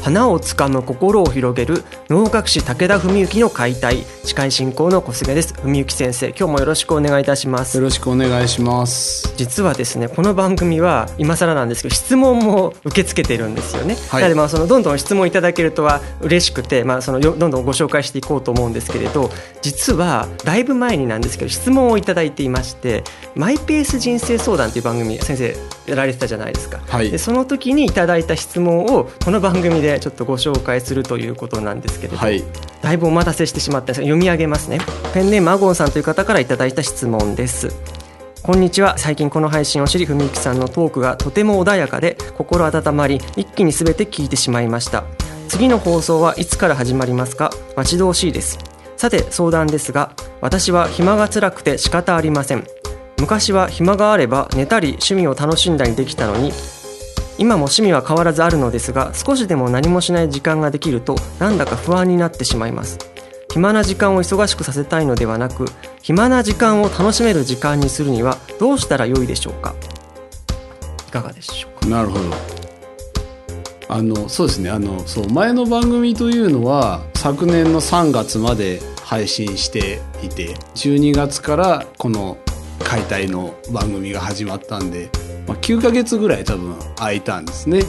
花をつかむ心を広げる能楽師武田文幸の解体司会進行の小菅です。文幸先生今日もよろしくお願いいたします。よろしくお願いします。実はですねこの番組は今更なんですけど質問も受け付けてるんですよね、はい、なのでまあそのどんどん質問いただけるとは嬉しくてまあそのどんどんご紹介していこうと思うんですけれど実はだいぶ前になんですけど質問をいただいていましてマイペース人生相談という番組先生やられてたじゃないですか、はい、でその時にいただいた質問をこの番組でちょっとご紹介するということなんですけれど、はい、だいぶお待たせしてしまった。んですが読み上げますね。ペンネームアゴンさんという方からいただいた質問です。こんにちは。最近この配信を知り文幸さんのトークがとても穏やかで心温まり一気に全て聞いてしまいました。次の放送はいつから始まりますか？待ち遠しいです。さて相談ですが私は暇が辛くて仕方ありません。昔は暇があれば寝たり趣味を楽しんだりできたのに今も趣味は変わらずあるのですが少しでも何もしない時間ができるとなんだか不安になってしまいます。暇な時間を忙しくさせたいのではなく暇な時間を楽しめる時間にするにはどうしたらよいでしょうか？いかがでしょうか？なるほど。あのそうですね。あのそう前の番組というのは昨年の3月まで配信していて12月からこの解体の番組が始まったんで、まあ、9ヶ月ぐらい多分空いたんですね。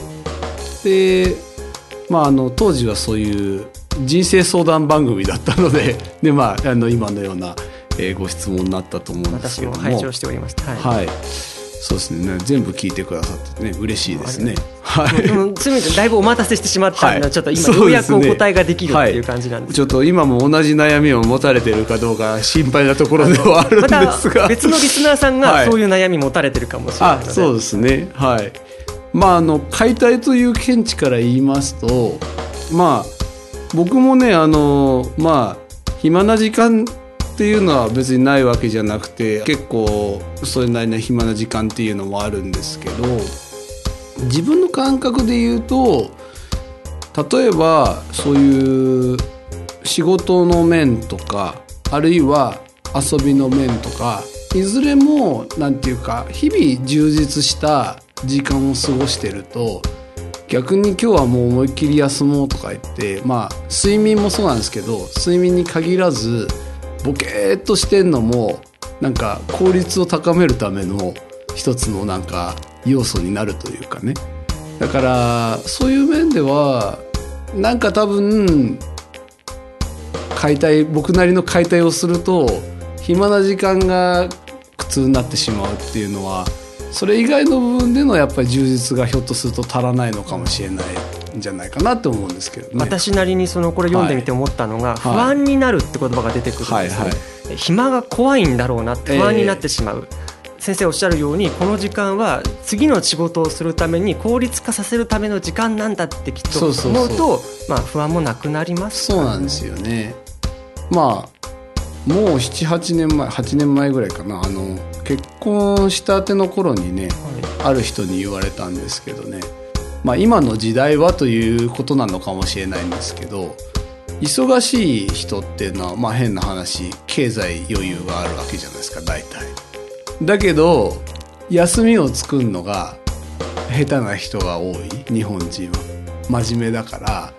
で、まあ、あの当時はそういう人生相談番組だったのでで、まあ、あの今のような、えー、ご質問になったと思うんですけども私も拝聴しておりました。はい、はいそうですね全部聞いてくださってね嬉しいですね。はい。すみませんだいぶお待たせしてしまったんで、はい、ちょっと今ようやくお答えができるっていう感じなんです、ね、ちょっと今も同じ悩みを持たれてるかどうか心配なところではあるんですが、別のリスナーさんがそういう悩み持たれてるかもしれないので、はい、そうですね。はい。まああの解体という見地から言いますとまあ僕もねあのまあ暇な時間っていうのは別にないわけじゃなくて結構それなりの暇な時間っていうのもあるんですけど自分の感覚で言うと例えばそういう仕事の面とかあるいは遊びの面とかいずれも何て言うか日々充実した時間を過ごしてると逆に今日はもう思いっきり休もうとか言ってまあ睡眠もそうなんですけど睡眠に限らずボケーっとしてんのもなんか効率を高めるための一つのなんか要素になるというかね。だからそういう面ではなんか多分解体僕なりの解体をすると暇な時間が苦痛になってしまうっていうのはそれ以外の部分でのやっぱり充実がひょっとすると足らないのかもしれないんじゃないかなと思うんですけど、ね、私なりにそのこれ読んでみて思ったのが、不安になるって言葉が出てくるんですね、はいはい、暇が怖いんだろうなって不安になってしまう、えー、先生おっしゃるようにこの時間は次の仕事をするために効率化させるための時間なんだってきっと思うとまあ不安もなくなります、ね、そうなんですよね。まあもう78年前8年前ぐらいかな。あの結婚したての頃にね、はい、ある人に言われたんですけどね。まあ、今の時代はということなのかもしれないんですけど忙しい人っていうのは、まあ、変な話経済余裕があるわけじゃないですか大体。だけど休みを作るのが下手な人が多い日本人は。真面目だから。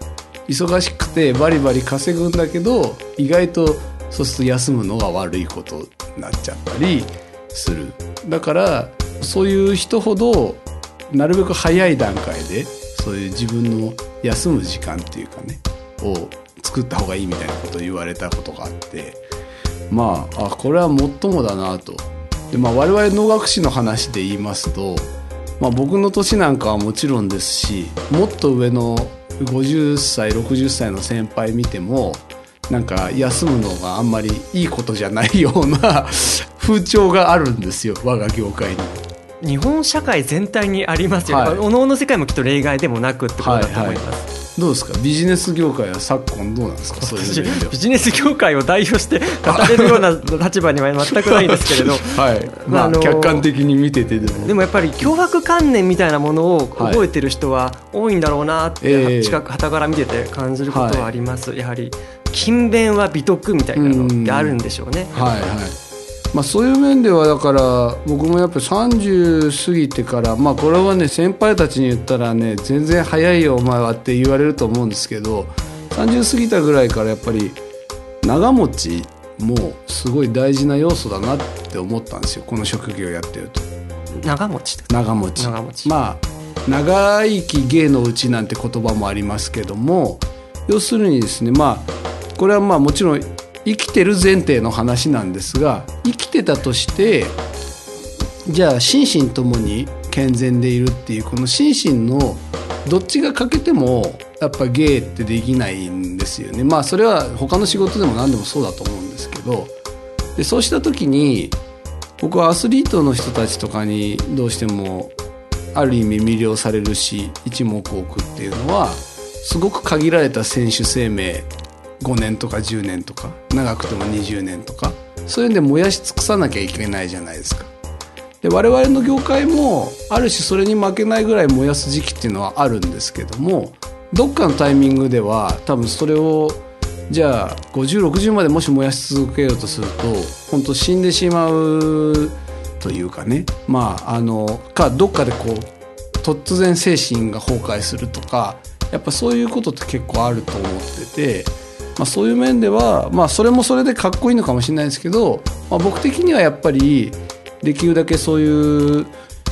忙しくてバリバリ稼ぐんだけど意外とそうすると休むのが悪いことになっちゃったりする。だからそういう人ほどなるべく早い段階でそういう自分の休む時間っていうかねを作った方がいいみたいなことを言われたことがあって。まああこれはもっともだなとで、まあ、我々能楽師の話で言いますとまあ、僕の年なんかはもちろんですしもっと上の50歳60歳の先輩見てもなんか休むのがあんまりいいことじゃないような 風潮があるんですよ我が業界に。日本社会全体にありますよ、はい、おのおの世界もきっと例外でもなくってことだと思います、はいはいどうですか？ビジネス業界は昨今どうなんですか？そういうビジネス業界を代表して語れるような 立場には全くないんですけれど。はい、まあ、客観的に見ててでも。でもやっぱり脅迫観念みたいなものを覚えてる人は多いんだろうなって、近くはたから見てて感じることはあります、やはり勤勉は美徳みたいなのってあるんでしょうね。はい。はいまあ、そういう面ではだから僕もやっぱり30過ぎてからまあこれはね先輩たちに言ったらね全然早いよお前はって言われると思うんですけど30過ぎたぐらいからやっぱり長持ちもすごい大事な要素だなって思ったんですよ。この職業やってると。長持ち長持ち。長持ち。まあ長生き芸のうちなんて言葉もありますけども要するにですねまあこれはまあもちろん生きてる前提の話なんですが生きてたとしてじゃあ心身ともに健全でいるっていうこの心身のどっちが欠けてもやっぱ芸ってできないんですよね。まあそれは他の仕事でも何でもそうだと思うんですけど。でそうした時に僕はアスリートの人たちとかにどうしてもある意味魅了されるし一目置くっていうのはすごく限られた選手生命5年とか10年とか長くても20年とかそういうんで燃やし尽くさなきゃいけないじゃないですか。で我々の業界もある種それに負けないぐらい燃やす時期っていうのはあるんですけどもどっかのタイミングでは多分それをじゃあ5060までもし燃やし続けようとすると本当死んでしまうというかねまああのかどっかでこう突然精神が崩壊するとかやっぱそういうことって結構あると思ってて。まあ、そういう面では、まあ、それもそれでかっこいいのかもしれないですけど、まあ、僕的にはやっぱりできるだけそういう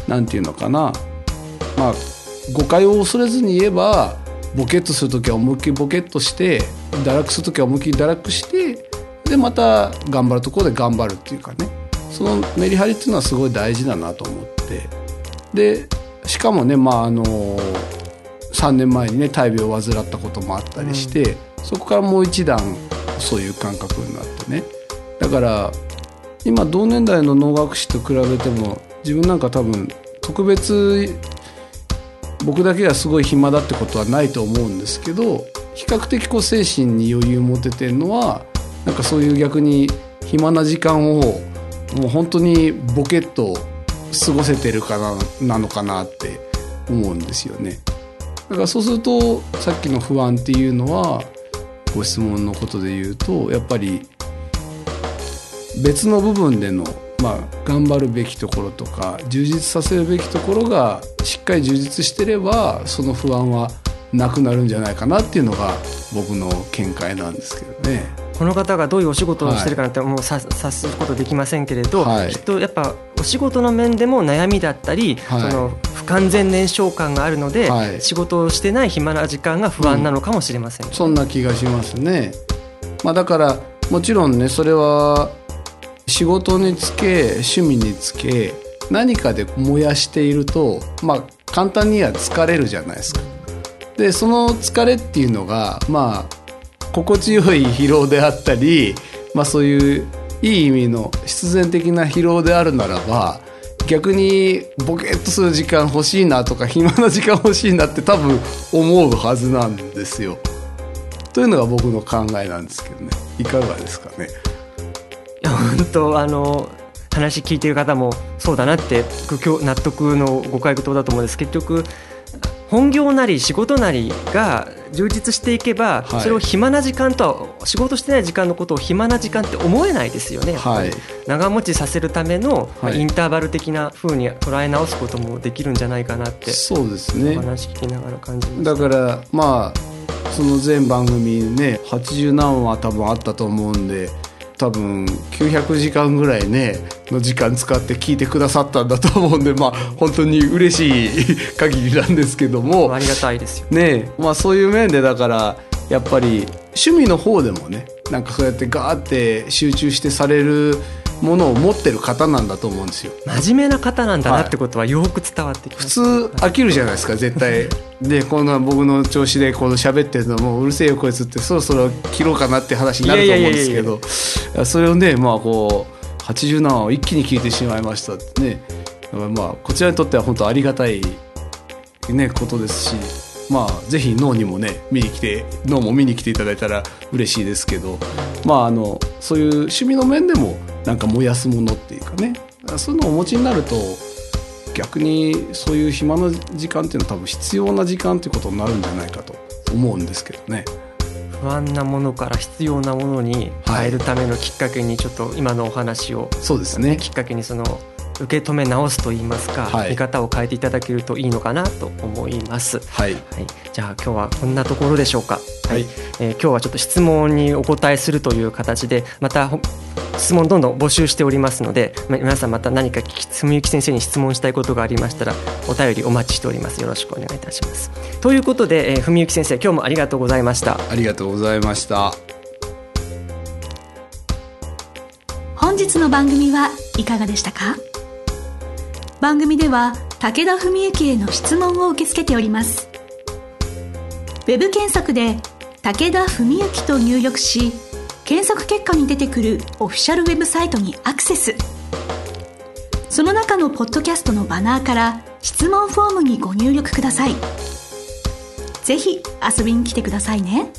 なんていうのかな、まあ、誤解を恐れずに言えばボケっとする時は思いっきりボケっとして堕落する時は思いっきり堕落してでまた頑張るところで頑張るっていうかね。そのメリハリっていうのはすごい大事だなと思って。でしかもねまああの3年前にね大病を患ったこともあったりして、うんそこからもう一段そういう感覚になってねだから今同年代の能楽師と比べても自分なんか多分特別僕だけがすごい暇だってことはないと思うんですけど比較的こう精神に余裕持ててるのはなんかそういう逆に暇な時間をもう本当にボケっと過ごせてるかななのかなって思うんですよね。だからそうするとさっきの不安っていうのはご質問のことで言うとやっぱり別の部分での、まあ、頑張るべきところとか充実させるべきところがしっかり充実してればその不安はなくなるんじゃないかなっていうのが僕の見解なんですけどね。この方がどういうお仕事をしてるかなんてもう察することできませんけれど、はい、きっとやっぱお仕事の面でも悩みだったり、はい、その不完全燃焼感があるので、はい、仕事をしてない暇な時間が不安なのかもしれません、うん、そんな気がしますね。まあ、だからもちろんねそれは仕事につけ趣味につけ何かで燃やしているとまあ簡単には疲れるじゃないですか。でその疲れっていうのがまあ心地よい疲労であったり、まあ、そういういい意味の必然的な疲労であるならば逆にボケっとする時間欲しいなとか暇な時間欲しいなって多分思うはずなんですよ。というのが僕の考えなんですけどねいかがですかね？いや本当あの話聞いてる方もそうだなって納得のご回答だと思うんです結局本業なり仕事なりが充実していけば、はい、それを暇な時間とは仕事してない時間のことを暇な時間って思えないですよね、はい、長持ちさせるための、はい、インターバル的なふうに捉え直すこともできるんじゃないかなってそうですね。お話聞きながら感じだからまあその全番組ね80何話多分あったと思うんで多分900時間ぐらいねの時間使って聞いてくださったんだと思うんでまあ本当に嬉しい限りなんですけども。ありがたいですよ。ねまあそういう面でだからやっぱり趣味の方でもねなんかそうやってガーって集中してされるものを持ってる方なんだと思うんですよ。真面目な方なんだなってことはよく伝わってきます、はい、普通飽きるじゃないですか絶対。でこんな僕の調子でこの喋ってるのもううるせえよこいつってそろそろ切ろうかなって話になると思うんですけど。それをねまあこう80何話を一気に聞いてしまいましたって。ねまあこちらにとっては本当ありがたいねことですし。まあぜひ脳にもね見に来て脳も見に来ていただいたら嬉しいですけど。まああのそういう趣味の面でもなんか燃やすものっていうかね。そういうのをお持ちになると逆にそういう暇な時間っていうのは多分必要な時間っていうことになるんじゃないかと思うんですけどね。不安なものから必要なものに変えるためのきっかけにちょっと今のお話を、そうですね。きっかけにその受け止め直すといいますか、はい、見方を変えていただけるといいのかなと思います。はい、はい、じゃあ今日はこんなところでしょうか。はい、えー、今日はちょっと質問にお答えするという形でまた質問どんどん募集しておりますので皆さんまた何か住幸先生に質問したいことがありましたらお便りお待ちしております。よろしくお願いいたします。ということで、えー、文幸先生今日もありがとうございました。ありがとうございました。本日の番組はいかがでしたか？番組では武田文幸への質問を受け付けております。ウェブ検索で「武田文幸」と入力し検索結果に出てくるオフィシャルウェブサイトにアクセスその中のポッドキャストのバナーから質問フォームにご入力くださいぜひ遊びに来てくださいね。